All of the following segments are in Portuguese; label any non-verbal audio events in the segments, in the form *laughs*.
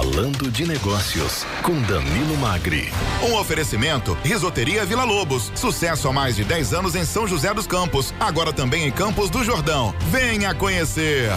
Falando de Negócios, com Danilo Magri. Um oferecimento: Risoteria Vila Lobos. Sucesso há mais de 10 anos em São José dos Campos. Agora também em Campos do Jordão. Venha conhecer.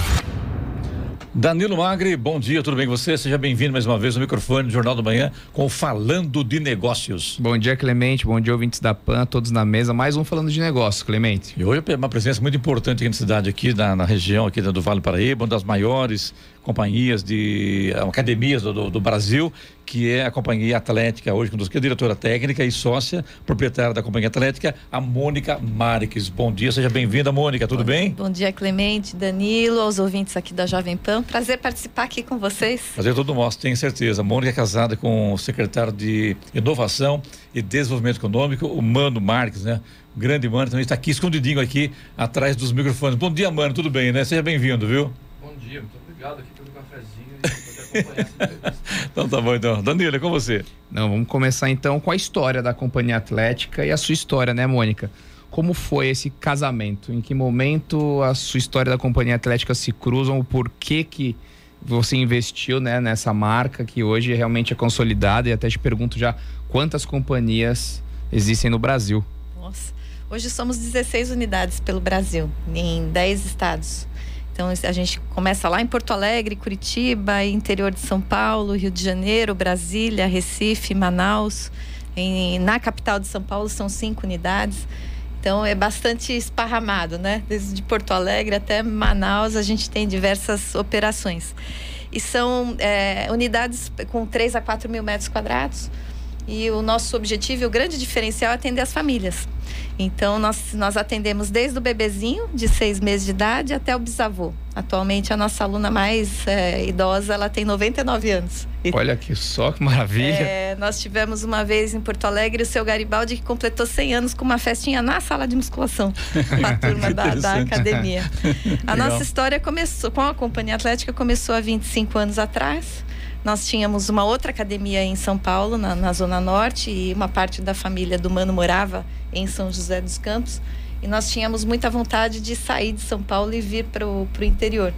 Danilo Magri, bom dia, tudo bem com você? Seja bem-vindo mais uma vez no microfone do Jornal da Manhã com Falando de Negócios. Bom dia, Clemente, bom dia, ouvintes da PAN, todos na mesa, mais um Falando de Negócios, Clemente. E hoje é uma presença muito importante aqui na cidade, aqui na, na região aqui do Vale Paraíba, uma das maiores companhias de eh, academias do, do, do, Brasil, que é a Companhia Atlética, hoje conosco, que é diretora técnica e sócia proprietária da Companhia Atlética, a Mônica Marques. Bom dia, seja bem-vinda, Mônica, tudo bom, bem? Bom dia, Clemente, Danilo, aos ouvintes aqui da Jovem Pan. Prazer participar aqui com vocês. Prazer todo nosso, tenho certeza. A Mônica é casada com o secretário de Inovação e Desenvolvimento Econômico, o Mano Marques, né? O grande Mano, também está aqui escondidinho aqui atrás dos microfones. Bom dia, Mano, tudo bem, né? Seja bem-vindo, viu? Bom dia, muito obrigado aqui pelo cafezinho *laughs* Então tá bom então. Danilo, é com você. Não, vamos começar então com a história da Companhia Atlética e a sua história, né, Mônica? Como foi esse casamento? Em que momento a sua história da Companhia Atlética se cruzam? O porquê que você investiu né, nessa marca que hoje realmente é consolidada? E até te pergunto já quantas companhias existem no Brasil? Nossa, hoje somos 16 unidades pelo Brasil, em 10 estados. Então a gente começa lá em Porto Alegre, Curitiba, interior de São Paulo, Rio de Janeiro, Brasília, Recife, Manaus. Em, na capital de São Paulo são cinco unidades. Então é bastante esparramado, né? Desde Porto Alegre até Manaus a gente tem diversas operações. E são é, unidades com 3 a 4 mil metros quadrados. E o nosso objetivo, o grande diferencial é atender as famílias. Então, nós, nós atendemos desde o bebezinho, de seis meses de idade, até o bisavô. Atualmente, a nossa aluna mais é, idosa, ela tem 99 anos. Olha que só, que maravilha. É, nós tivemos uma vez em Porto Alegre o seu Garibaldi, que completou 100 anos com uma festinha na sala de musculação, *laughs* com a turma da, da, academia. A nossa história começou, com a Companhia Atlética, começou há 25 anos atrás. Nós tínhamos uma outra academia em São Paulo, na, na, Zona Norte, e uma parte da família do Mano morava em São José dos Campos. E nós tínhamos muita vontade de sair de São Paulo e vir para o interior.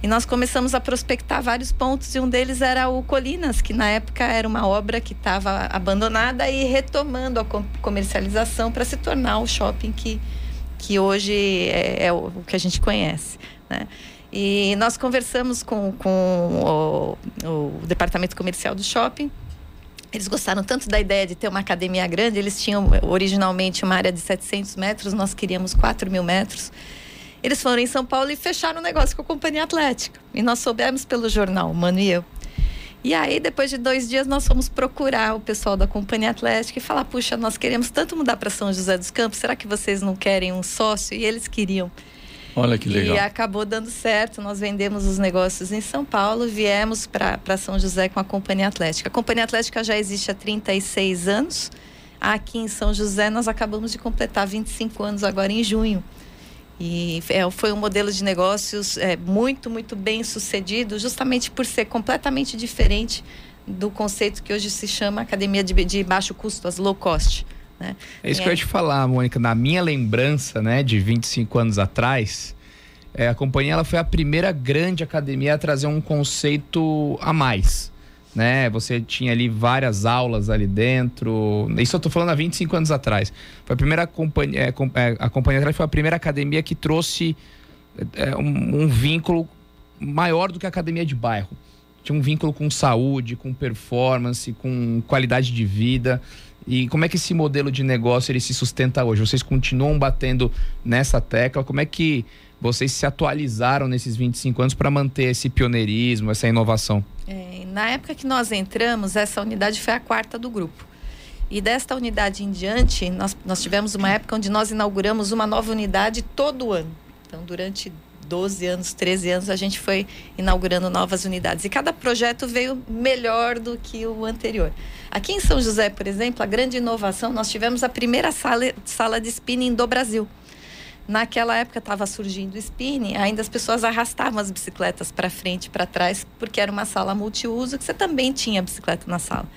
E nós começamos a prospectar vários pontos, e um deles era o Colinas, que na época era uma obra que estava abandonada e retomando a comercialização para se tornar o shopping que, que hoje é, é o que a gente conhece. Né? E nós conversamos com, com o, o, departamento comercial do shopping. Eles gostaram tanto da ideia de ter uma academia grande. Eles tinham originalmente uma área de 700 metros, nós queríamos 4 mil metros. Eles foram em São Paulo e fecharam o negócio com a Companhia Atlética. E nós soubemos pelo jornal, Mano e eu. E aí, depois de dois dias, nós fomos procurar o pessoal da Companhia Atlética e falar: puxa, nós queremos tanto mudar para São José dos Campos, será que vocês não querem um sócio? E eles queriam. Olha que legal. E acabou dando certo. Nós vendemos os negócios em São Paulo, viemos para São José com a Companhia Atlética. A Companhia Atlética já existe há 36 anos. Aqui em São José, nós acabamos de completar 25 anos agora em junho. E é, foi um modelo de negócios é, muito, muito bem sucedido, justamente por ser completamente diferente do conceito que hoje se chama academia de, de baixo custo, as low cost. Né? É isso é. que eu ia te falar, Mônica. Na minha lembrança, né, de 25 anos atrás, é, a companhia ela foi a primeira grande academia a trazer um conceito a mais. Né? Você tinha ali várias aulas ali dentro. Isso eu tô falando há 25 anos atrás. Foi a primeira companhia, é, é, a companhia atrás foi a primeira academia que trouxe é, um, um, vínculo maior do que a academia de bairro. Tinha um vínculo com saúde, com performance, com qualidade de vida. E como é que esse modelo de negócio ele se sustenta hoje? Vocês continuam batendo nessa tecla? Como é que vocês se atualizaram nesses 25 anos para manter esse pioneirismo, essa inovação? É, na época que nós entramos, essa unidade foi a quarta do grupo. E desta unidade em diante, nós, nós tivemos uma época onde nós inauguramos uma nova unidade todo ano. Então, durante 12 anos, 13 anos, a gente foi inaugurando novas unidades. E cada projeto veio melhor do que o anterior. Aqui em São José, por exemplo, a grande inovação, nós tivemos a primeira sala, sala de spinning do Brasil. Naquela época estava surgindo o spinning, ainda as pessoas arrastavam as bicicletas para frente e para trás, porque era uma sala multiuso que você também tinha bicicleta na sala.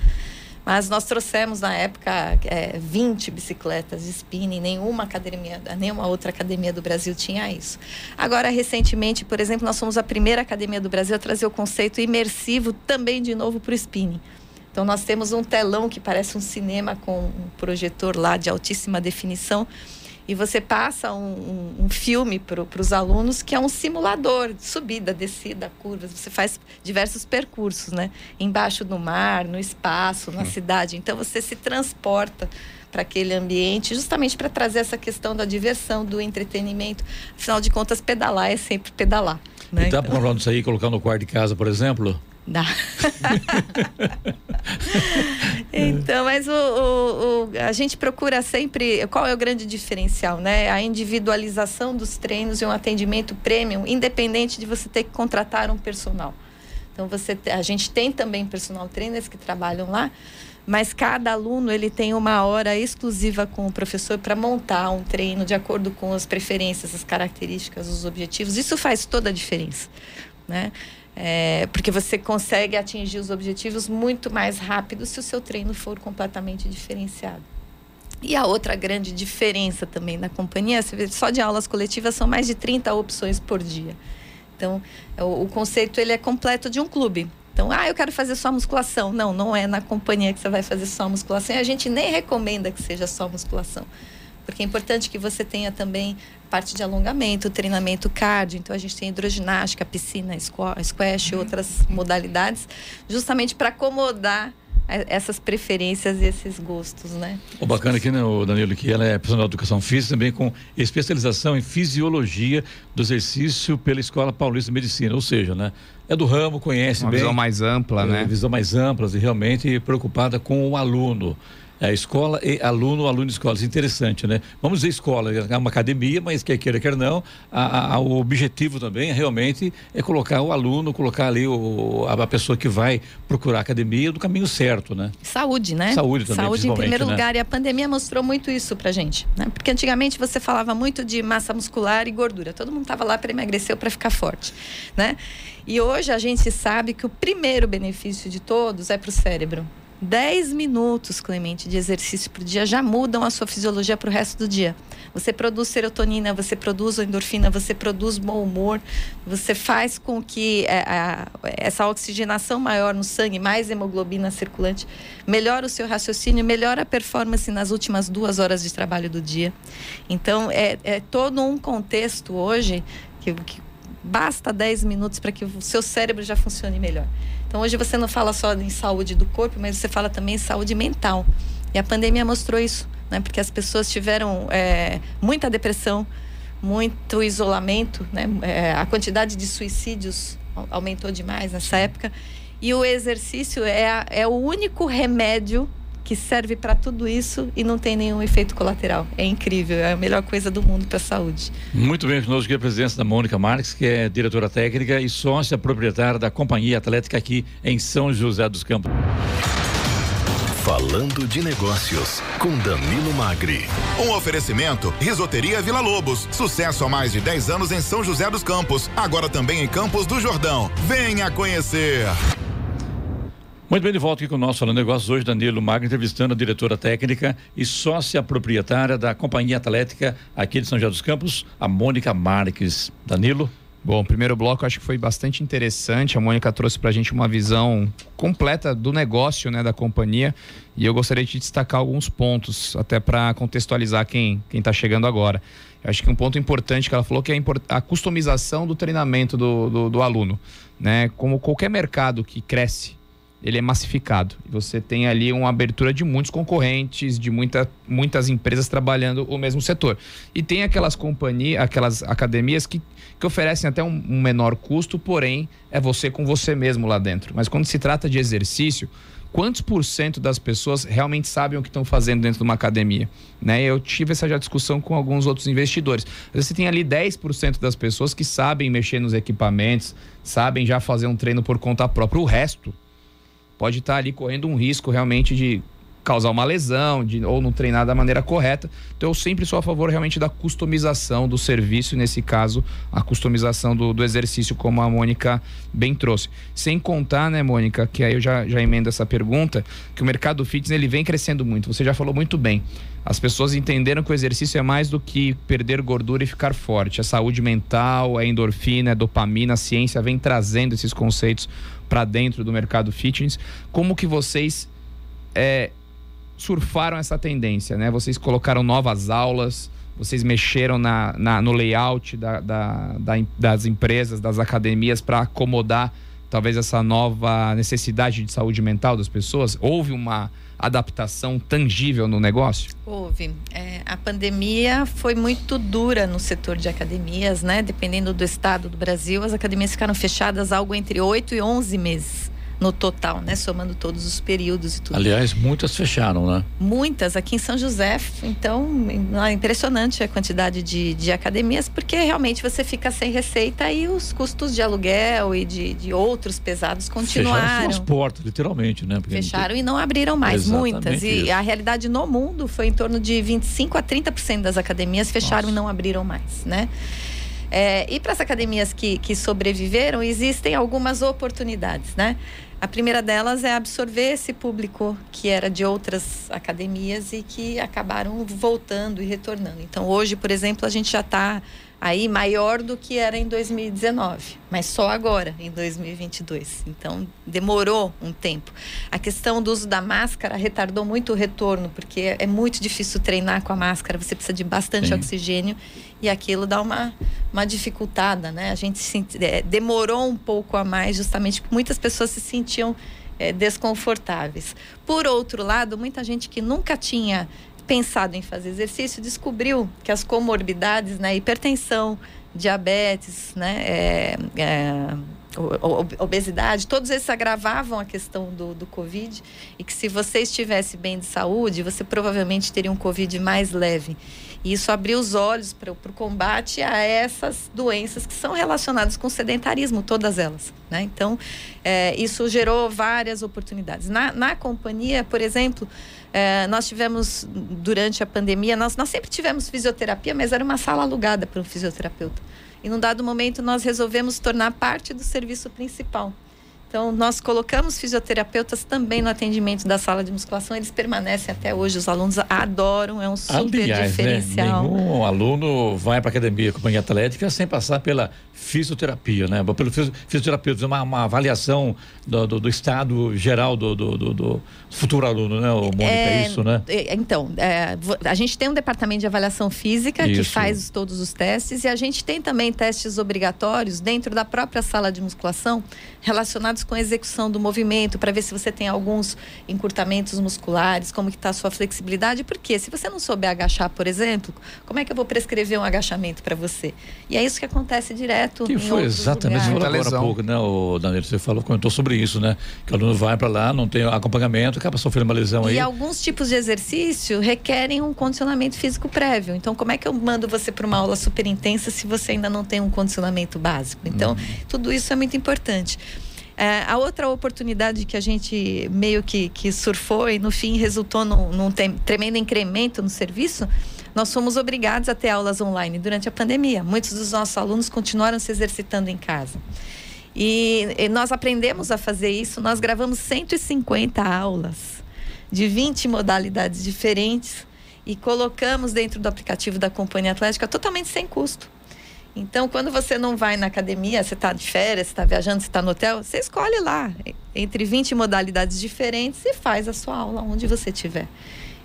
Mas nós trouxemos na época é, 20 bicicletas de spinning, nenhuma academia, nenhuma outra academia do Brasil tinha isso. Agora, recentemente, por exemplo, nós fomos a primeira academia do Brasil a trazer o conceito imersivo também de novo para o spinning. Então nós temos um telão que parece um cinema com um projetor lá de altíssima definição e você passa um, um, filme para os alunos que é um simulador de subida, descida, curvas. Você faz diversos percursos, né? Embaixo do mar, no espaço, na cidade. Então você se transporta para aquele ambiente, justamente para trazer essa questão da diversão, do entretenimento. Afinal de contas, pedalar é sempre pedalar. Né? E dá para então... isso aí colocar no quarto de casa, por exemplo? Dá. *laughs* então, mas o, o, a gente procura sempre. Qual é o grande diferencial, né? A individualização dos treinos e um atendimento premium, independente de você ter que contratar um personal. Então, você, a gente tem também personal trainers que trabalham lá, mas cada aluno ele tem uma hora exclusiva com o professor para montar um treino de acordo com as preferências, as características, os objetivos. Isso faz toda a diferença, né? É, porque você consegue atingir os objetivos muito mais rápido se o seu treino for completamente diferenciado. E a outra grande diferença também na companhia, você vê, só de aulas coletivas são mais de 30 opções por dia. Então, o, o conceito ele é completo de um clube. Então, ah, eu quero fazer só musculação. Não, não é na companhia que você vai fazer só musculação. A gente nem recomenda que seja só musculação. Porque é importante que você tenha também parte de alongamento, treinamento cardio. Então a gente tem hidroginástica, piscina, squash, uhum. outras modalidades, justamente para acomodar essas preferências e esses gostos, né? O bacana aqui, né, o Danilo, que ela é profissional de educação física também com especialização em fisiologia do exercício pela Escola Paulista de Medicina, ou seja, né, é do ramo, conhece Uma bem. visão mais ampla, é, né? Visão mais ampla e realmente preocupada com o aluno é, escola e aluno, aluno e escola. Isso é interessante, né? Vamos dizer escola, é uma academia, mas quer queira, quer não, a, a, o objetivo também realmente é colocar o aluno, colocar ali o, a, a, pessoa que vai procurar academia do caminho certo, né? Saúde, né? Saúde também, Saúde em primeiro né? lugar. E a pandemia mostrou muito isso pra gente, né? Porque antigamente você falava muito de massa muscular e gordura. Todo mundo tava lá para emagrecer ou para ficar forte, né? E hoje a gente sabe que o primeiro benefício de todos é para o cérebro. 10 minutos, Clemente, de exercício por dia já mudam a sua fisiologia para o resto do dia. Você produz serotonina, você produz endorfina, você produz bom humor, você faz com que é, a, essa oxigenação maior no sangue, mais hemoglobina circulante, melhora o seu raciocínio, melhora a performance nas últimas duas horas de trabalho do dia. Então, é, é todo um contexto hoje que, que basta 10 minutos para que o seu cérebro já funcione melhor. Então hoje você não fala só em saúde do corpo, mas você fala também em saúde mental. E a pandemia mostrou isso, né? Porque as pessoas tiveram é, muita depressão, muito isolamento, né? É, a quantidade de suicídios aumentou demais nessa época. E o exercício é, é o único remédio que serve para tudo isso e não tem nenhum efeito colateral. É incrível, é a melhor coisa do mundo para a saúde. Muito bem, conosco aqui a presença da Mônica Marques, que é diretora técnica e sócia proprietária da Companhia Atlética aqui em São José dos Campos. Falando de Negócios, com Danilo Magri. Um oferecimento: Risoteria Vila Lobos. Sucesso há mais de 10 anos em São José dos Campos. Agora também em Campos do Jordão. Venha conhecer. Muito bem, de volta aqui com o nosso Falando Negócios. Hoje, Danilo Magno, entrevistando a diretora técnica e sócia proprietária da Companhia Atlética aqui de São José dos Campos, a Mônica Marques. Danilo. Bom, primeiro bloco acho que foi bastante interessante. A Mônica trouxe para a gente uma visão completa do negócio né, da companhia e eu gostaria de destacar alguns pontos, até para contextualizar quem está chegando agora. Acho que um ponto importante que ela falou que é a customização do treinamento do, do, do aluno. Né? Como qualquer mercado que cresce, ele é massificado. Você tem ali uma abertura de muitos concorrentes, de muita, muitas empresas trabalhando o mesmo setor. E tem aquelas companhias, aquelas academias que, que oferecem até um, um menor custo, porém é você com você mesmo lá dentro. Mas quando se trata de exercício, quantos por cento das pessoas realmente sabem o que estão fazendo dentro de uma academia? Né? Eu tive essa já discussão com alguns outros investidores. Você tem ali 10% das pessoas que sabem mexer nos equipamentos, sabem já fazer um treino por conta própria. O resto pode estar tá ali correndo um risco realmente de causar uma lesão, de, ou não treinar da maneira correta. Então eu sempre sou a favor realmente da customização do serviço, e nesse caso, a customização do, do exercício, como a Mônica bem trouxe. Sem contar, né, Mônica, que aí eu já, já emendo essa pergunta, que o mercado fitness ele vem crescendo muito. Você já falou muito bem. As pessoas entenderam que o exercício é mais do que perder gordura e ficar forte. A saúde mental, a endorfina, a dopamina, a ciência vem trazendo esses conceitos para dentro do mercado fitness. Como que vocês é, surfaram essa tendência, né? Vocês colocaram novas aulas, vocês mexeram na, na no layout da, da, da, das empresas, das academias para acomodar talvez essa nova necessidade de saúde mental das pessoas? Houve uma adaptação tangível no negócio? Houve. É, a pandemia foi muito dura no setor de academias, né? Dependendo do estado do Brasil, as academias ficaram fechadas algo entre 8 e 11 meses no total, né? Somando todos os períodos e tudo. Aliás, muitas fecharam, né? Muitas aqui em São José. Então, é impressionante a quantidade de, de academias, porque realmente você fica sem receita e os custos de aluguel e de, de outros pesados continuaram. Fecharam as portas, literalmente, né? Porque Fecharam e não abriram mais, Exatamente muitas. E isso. a realidade no mundo foi em torno de 25 a 30% das academias fecharam Nossa. e não abriram mais, né? É, e para as academias que, que sobreviveram, existem algumas oportunidades, né? A primeira delas é absorver esse público que era de outras academias e que acabaram voltando e retornando. Então, hoje, por exemplo, a gente já está aí maior do que era em 2019, mas só agora, em 2022. Então, demorou um tempo. A questão do uso da máscara retardou muito o retorno, porque é muito difícil treinar com a máscara, você precisa de bastante Sim. oxigênio e aquilo dá uma, uma dificultada, né? A gente se, é, demorou um pouco a mais, justamente porque muitas pessoas se sentiam é, desconfortáveis. Por outro lado, muita gente que nunca tinha pensado em fazer exercício, descobriu que as comorbidades, né, hipertensão, diabetes, né, é, é, obesidade, todos esses agravavam a questão do, do Covid e que se você estivesse bem de saúde, você provavelmente teria um Covid mais leve. E isso abriu os olhos para o combate a essas doenças que são relacionadas com o sedentarismo, todas elas. Né? Então, é, isso gerou várias oportunidades. Na, na companhia, por exemplo, é, nós tivemos, durante a pandemia, nós, nós sempre tivemos fisioterapia, mas era uma sala alugada para um fisioterapeuta. E num dado momento, nós resolvemos tornar parte do serviço principal. Então, nós colocamos fisioterapeutas também no atendimento da sala de musculação, eles permanecem até hoje, os alunos adoram, é um super Aliás, né, diferencial. Né, nenhum aluno vai para a academia, companhia atlética, sem passar pela fisioterapia, né? Pelo fisioterapeuta, uma, uma avaliação do, do, do, estado geral do, do, futuro aluno, né, o Mônica? É, é isso, né? É, então, é, a gente tem um departamento de avaliação física isso. que faz todos os testes e a gente tem também testes obrigatórios dentro da própria sala de musculação relacionados com a execução do movimento para ver se você tem alguns encurtamentos musculares, como que está a sua flexibilidade, porque se você não souber agachar, por exemplo, como é que eu vou prescrever um agachamento para você? E é isso que acontece direto que foi exatamente, você falou agora há pouco, né, o Danilo, você falou, comentou sobre isso, né? Que o aluno vai para lá, não tem acompanhamento, acaba sofrendo uma lesão aí. E alguns tipos de exercício requerem um condicionamento físico prévio. Então, como é que eu mando você para uma aula super intensa se você ainda não tem um condicionamento básico? Então, uhum. tudo isso é muito importante. É, a outra oportunidade que a gente meio que, que surfou e no fim resultou num, num tremendo incremento no serviço, nós fomos obrigados a ter aulas online durante a pandemia. Muitos dos nossos alunos continuaram se exercitando em casa. E, e nós aprendemos a fazer isso, nós gravamos 150 aulas de 20 modalidades diferentes e colocamos dentro do aplicativo da Companhia Atlética totalmente sem custo. Então, quando você não vai na academia, você está de férias, você está viajando, você está no hotel, você escolhe lá entre 20 modalidades diferentes e faz a sua aula onde você estiver.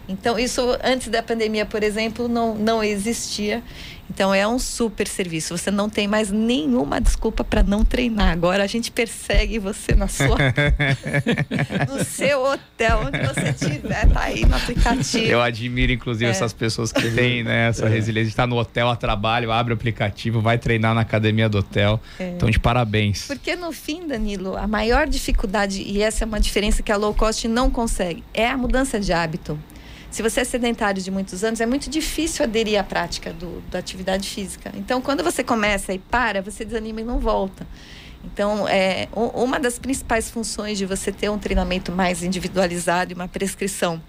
Então, isso antes da pandemia, por exemplo, não, não existia. Então, é um super serviço. Você não tem mais nenhuma desculpa para não treinar. Agora a gente persegue você na sua, *laughs* *laughs* no seu hotel, onde você estiver, tá aí no aplicativo. Eu admiro, inclusive, é. essas pessoas que têm né, essa é. resiliência. Está no hotel a trabalho, abre o aplicativo, vai treinar na academia do hotel. É. Então, de parabéns. Porque no fim, Danilo, a maior dificuldade, e essa é uma diferença que a low cost não consegue, é a mudança de hábito. Se você é sedentário de muitos anos, é muito difícil aderir à prática do, da atividade física. Então, quando você começa e para, você desanima e não volta. Então, é, uma das principais funções de você ter um treinamento mais individualizado e uma prescrição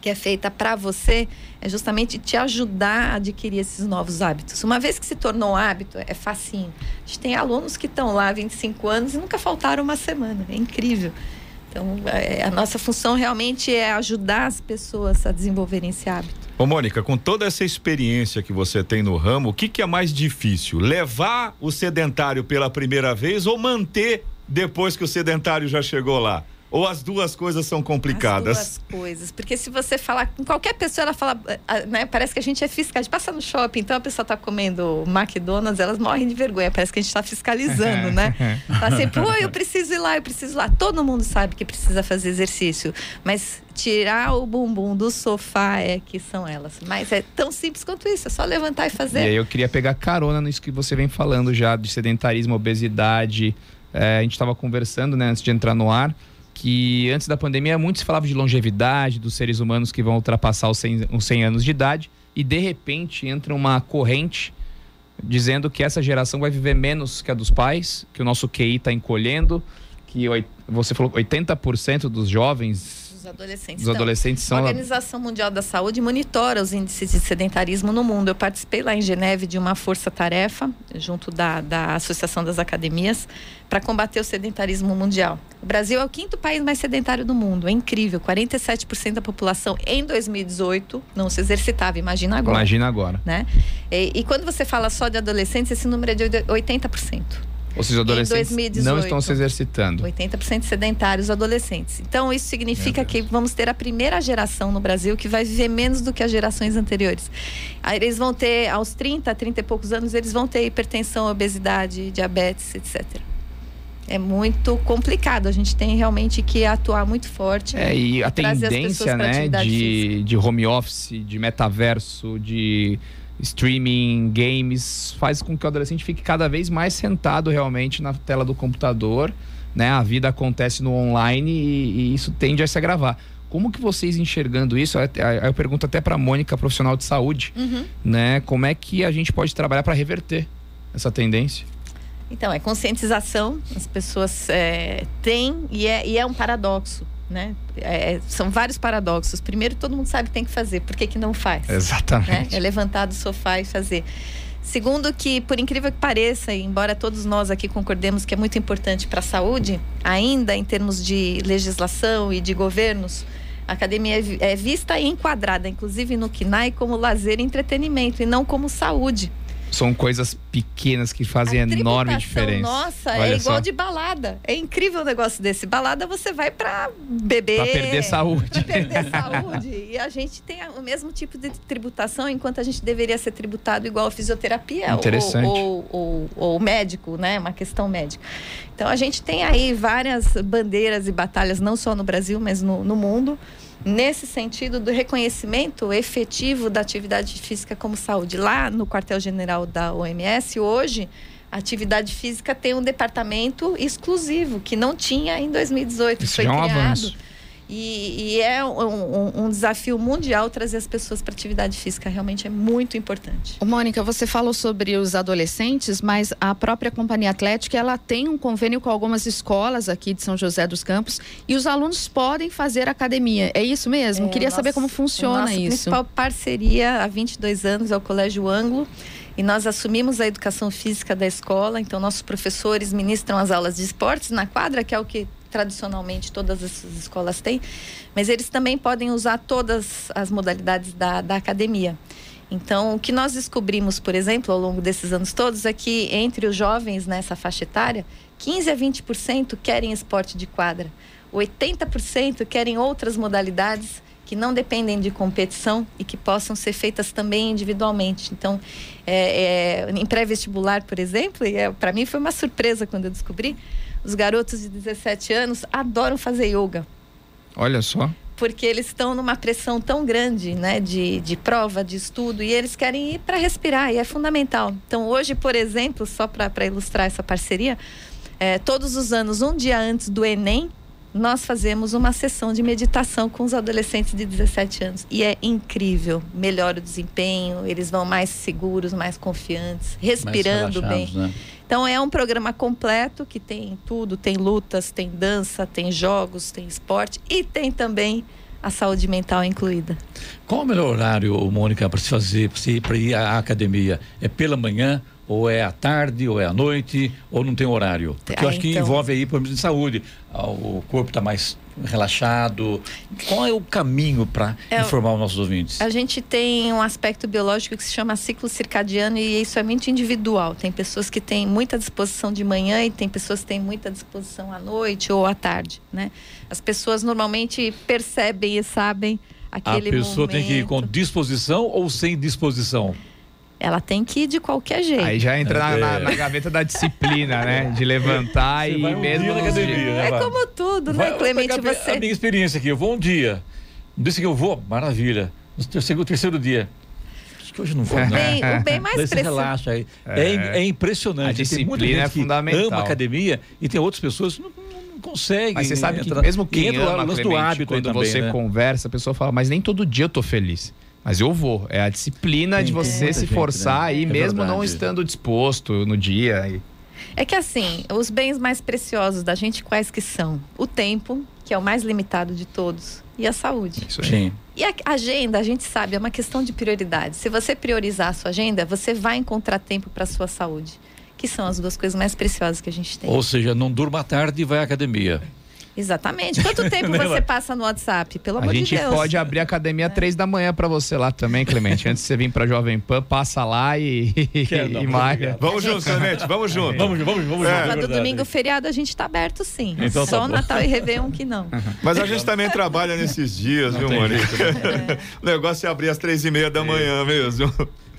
que é feita para você é justamente te ajudar a adquirir esses novos hábitos. Uma vez que se tornou um hábito, é facinho. A gente tem alunos que estão lá há 25 anos e nunca faltaram uma semana. É incrível. Então, é, a nossa função realmente é ajudar as pessoas a desenvolverem esse hábito. Ô, Mônica, com toda essa experiência que você tem no ramo, o que, que é mais difícil? Levar o sedentário pela primeira vez ou manter depois que o sedentário já chegou lá? Ou as duas coisas são complicadas? As duas coisas. Porque se você falar com qualquer pessoa, ela fala, eh, né? Parece que a gente é fiscal. A gente passa no shopping, então a pessoa está comendo McDonald's, elas morrem de vergonha. Parece que a gente está fiscalizando, né? *laughs* Fala sempre, pô, eu preciso ir lá, eu preciso ir lá. Todo mundo sabe que precisa fazer exercício. Mas tirar o bumbum do sofá é que são elas. Mas é tão simples quanto isso, é só levantar e fazer. E aí eu queria pegar carona nisso que você vem falando já de sedentarismo, obesidade. É, a gente estava conversando, né, antes de entrar no ar que antes da pandemia muito se falava de longevidade, dos seres humanos que vão ultrapassar os 100, os 100 anos de idade, e de repente entra uma corrente dizendo que essa geração vai viver menos que a dos pais, que o nosso QI está encolhendo, que você falou 80% dos jovens dos adolescentes. Então, adolescentes são. A Organização Mundial da Saúde monitora os índices de sedentarismo no mundo. Eu participei lá em Geneve de uma força-tarefa, junto da, da Associação das Academias, para combater o sedentarismo mundial. O Brasil é o quinto país mais sedentário do mundo. É incrível. 47% da população em 2018 não se exercitava. Imagina agora. Imagina agora. Né? E, e quando você fala só de adolescentes, esse número é de 80%. Ou seja, adolescentes 2018, não estão se exercitando. 80% sedentários adolescentes. Então, isso significa que vamos ter a primeira geração no Brasil que vai viver menos do que as gerações anteriores. Aí eles vão ter, aos 30, 30 e poucos anos, eles vão ter hipertensão, obesidade, diabetes, etc é muito complicado. A gente tem realmente que atuar muito forte. É, e a tendência, né, de, de home office, de metaverso, de streaming, games, faz com que o adolescente fique cada vez mais sentado realmente na tela do computador, né? A vida acontece no online e, e isso tende a se agravar. Como que vocês enxergando isso? Eu pergunto até para a Mônica, profissional de saúde, uhum. né? Como é que a gente pode trabalhar para reverter essa tendência? Então, é conscientização, as pessoas é, têm, e é, e é um paradoxo né? É, são vários paradoxos. Primeiro, todo mundo sabe que tem que fazer, por que, que não faz? Exatamente. Né? É levantar do sofá e fazer. Segundo, que por incrível que pareça, embora todos nós aqui concordemos que é muito importante para a saúde, ainda em termos de legislação e de governos, a academia é, é vista e enquadrada, inclusive no KNAI, como lazer e entretenimento e não como saúde. São coisas pequenas que fazem a enorme diferença. Nossa, é Olha é igual só. de balada. É incrível o negócio desse. Balada você vai para beber. Para perder saúde. Perder saúde. E a gente tem o mesmo tipo de tributação, enquanto a gente deveria ser tributado igual a fisioterapia Interessante. Ou, ou, ou, ou médico, né? Uma questão médica. Então a gente tem aí várias bandeiras e batalhas, não só no Brasil, mas no, no mundo nesse sentido do reconhecimento efetivo da atividade física como saúde. Lá no quartel-general da OMS, hoje, a atividade física tem um departamento exclusivo, que não tinha em 2018. Isso foi é um criado. Avanço. E, e é um, um, desafio mundial trazer as pessoas para atividade física. Realmente é muito importante. Mônica, você falou sobre os adolescentes, mas a própria Companhia Atlética ela tem um convênio com algumas escolas aqui de São José dos Campos e os alunos podem fazer academia. É isso mesmo? É, Queria nosso, saber como funciona nossa isso. A principal parceria há 22 anos é o Colégio Ângulo e nós assumimos a educação física da escola, então nossos professores ministram as aulas de esportes na quadra, que é o que tradicionalmente todas as escolas têm, mas eles também podem usar todas as modalidades da, da academia. Então, o que nós descobrimos, por exemplo, ao longo desses anos todos, é que entre os jovens nessa faixa etária, 15 a 20% querem esporte de quadra, 80% querem outras modalidades que não dependem de competição e que possam ser feitas também individualmente. Então, é, é, em pré-vestibular, por exemplo, é, para mim foi uma surpresa quando eu descobri, os garotos de 17 anos adoram fazer yoga. Olha só. Porque eles estão numa pressão tão grande, né, de, de prova, de estudo, e eles querem ir para respirar, e é fundamental. Então, hoje, por exemplo, só para ilustrar essa parceria, é, todos os anos, um dia antes do Enem, nós fazemos uma sessão de meditação com os adolescentes de 17 anos. E é incrível. Melhora o desempenho, eles vão mais seguros, mais confiantes, respirando mais bem. Né? Então é um programa completo que tem tudo, tem lutas, tem dança, tem jogos, tem esporte e tem também a saúde mental incluída. Qual o melhor horário, Mônica, para se fazer, para ir à academia? É pela manhã? Ou é à tarde, ou é à noite, ou não tem horário? Porque ah, eu acho que então... envolve aí problemas de saúde. Ah, o corpo está mais relaxado. Qual é o caminho para é, informar os nossos ouvintes? A gente tem um aspecto biológico que se chama ciclo circadiano e isso é muito individual. Tem pessoas que têm muita disposição de manhã e tem pessoas que têm muita disposição à noite ou à tarde, né? As pessoas normalmente percebem e sabem aquele A pessoa momento. tem que ir com disposição ou sem disposição? Ela tem que ir de qualquer jeito. Aí já entra na, na, na gaveta da disciplina, né? De levantar você e um mesmo. Academia, né, é como tudo, vai, né, Clemente? Você... A minha experiência aqui, eu vou um dia. Disse que eu vou, maravilha. No terceiro, terceiro dia. Acho que hoje não vou. O bem, o bem mais precioso. relaxa aí. É, é, é impressionante. A disciplina é fundamental. ama academia e tem outras pessoas que não, não conseguem. Mas você sabe que mesmo quem entra ama, no do hábito quando também, você né? conversa, a pessoa fala, mas nem todo dia eu tô feliz. Mas eu vou. É a disciplina Tem de você se gente, forçar né? aí, é mesmo verdade. não estando disposto no dia. É que assim, os bens mais preciosos da gente quais que são? O tempo, que é o mais limitado de todos, e a saúde. Isso aí. Sim. E a agenda, a gente sabe, é uma questão de prioridade. Se você priorizar a sua agenda, você vai encontrar tempo para a sua saúde, que são as duas coisas mais preciosas que a gente tem. Ou seja, não durma tarde e vai à academia. Exatamente. Quanto *laughs* tempo você passa no WhatsApp? Pelo amor de Deus. A gente pode abrir a academia às é. três da manhã para você lá também, Clemente. Antes de você vir para Jovem Pan, passa lá e, *laughs* e marca. Vamos juntos, Clemente. Vamos juntos. Vamos, vamos, vamos é. Sábado, domingo, feriado, a gente está aberto sim. Então, Só tá Natal e Réveillon que não. *laughs* Mas a gente também trabalha nesses dias, não viu, Mônica? É. O negócio é abrir às três e meia da manhã mesmo.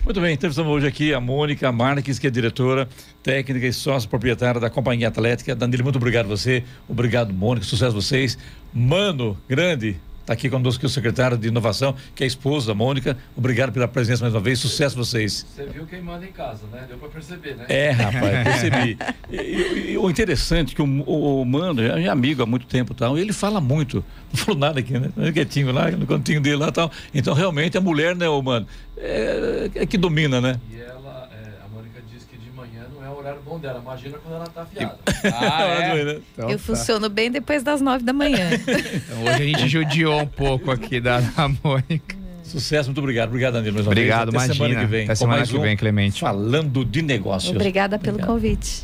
Muito bem, entrevistamos hoje aqui a Mônica Marques, que é diretora técnica e sócia proprietária da Companhia Atlética. Danilo, muito obrigado a você. Obrigado, Mônica. Sucesso a vocês. Mano, grande. Está aqui conosco o secretário de Inovação, que é a esposa Mônica. Obrigado pela presença mais uma vez. Sucesso vocês. Você viu quem manda em casa, né? Deu para perceber, né? É, rapaz, *laughs* percebi. e, e, e, o interessante é que o, o, o Mano é amigo há muito tempo tal, e ele fala muito. Não falou nada aqui, né? Quietinho lá, no cantinho dele lá tal. Então, realmente, a mulher, né, o Mano, é, é que domina, né? E ela, é, a Mônica disse que de manhã não é o horário bom dela. Imagina quando ela tá afiada. *laughs* ah, *laughs* é? Então, Eu tá. funciono bem depois das nove da manhã. *laughs* então, hoje a gente judiou um pouco aqui da, da Mônica. Sucesso, muito obrigado. Obrigado, Danilo. Obrigado, Até imagina. semana que vem. Até semana que vem, Clemente. Falando de negócios. Obrigada pelo Obrigado. convite.